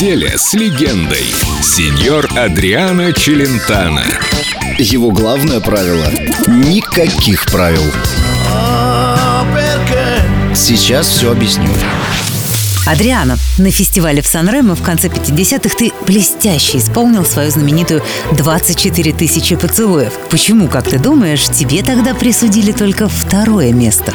Неделя с легендой. Сеньор Адриано Челентано. Его главное правило – никаких правил. Сейчас все объясню. Адриано, на фестивале в Сан-Ремо в конце 50-х ты блестяще исполнил свою знаменитую 24 тысячи поцелуев. Почему, как ты думаешь, тебе тогда присудили только второе место?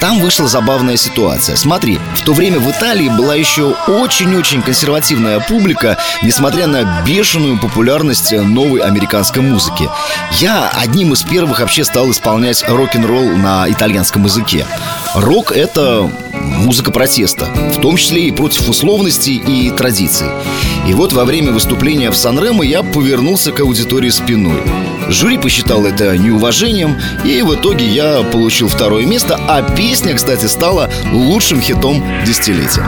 Там вышла забавная ситуация. Смотри, в то время в Италии была еще очень-очень консервативная публика, несмотря на бешеную популярность новой американской музыки. Я одним из первых вообще стал исполнять рок-н-ролл на итальянском языке. Рок — это музыка протеста, в том числе и против условностей и традиций. И вот во время выступления в Сан-Ремо я повернулся к аудитории спиной. Жюри посчитал это неуважением, и в итоге я получил второе место, а песня, кстати, стала лучшим хитом десятилетия.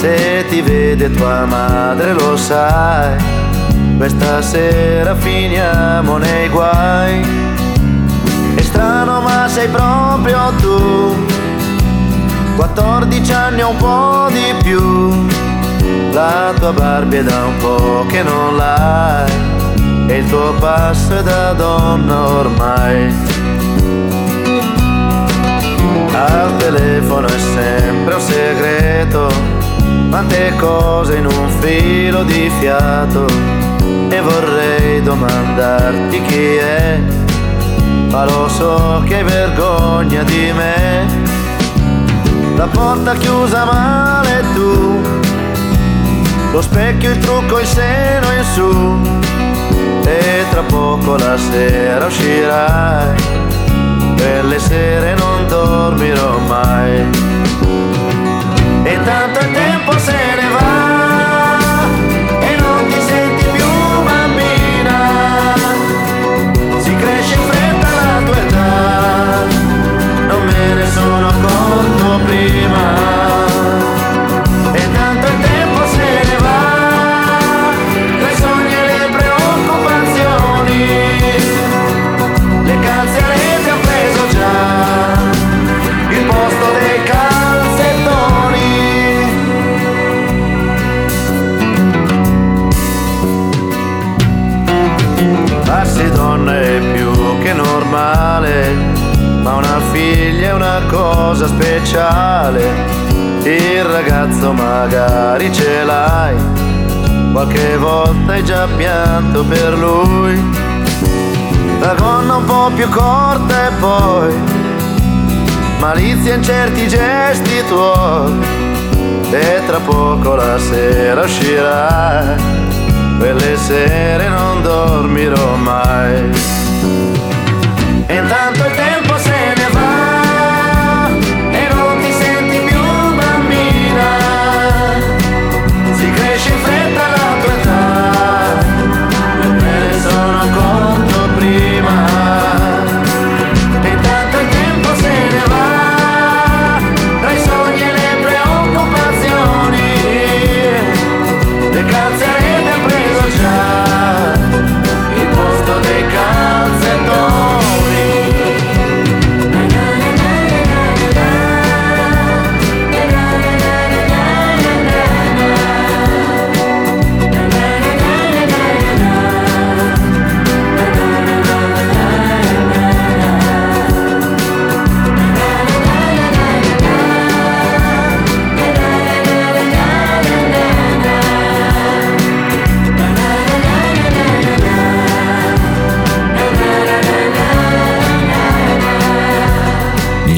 Se ti vede tua madre lo sai, questa sera finiamo nei guai. È strano ma sei proprio tu, 14 anni o un po' di più. La tua Barbie è da un po' che non l'hai e il tuo passo è da donna ormai. Al telefono è sempre un segreto, quante cose in un filo di fiato. E vorrei domandarti chi è, ma lo so che hai vergogna di me. La porta chiusa male tu, lo specchio, il trucco, il seno in su e tra poco la sera uscirai. Per le sere non dormirò cosa speciale. Il ragazzo magari ce l'hai, qualche volta hai già pianto per lui. La gonna un po' più corta e poi malizia in certi gesti tuoi. E tra poco la sera uscirà, quelle sere non dormirò mai.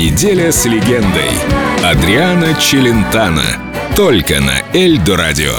Неделя с легендой. Адриано Челентано. Только на Эльдо радио.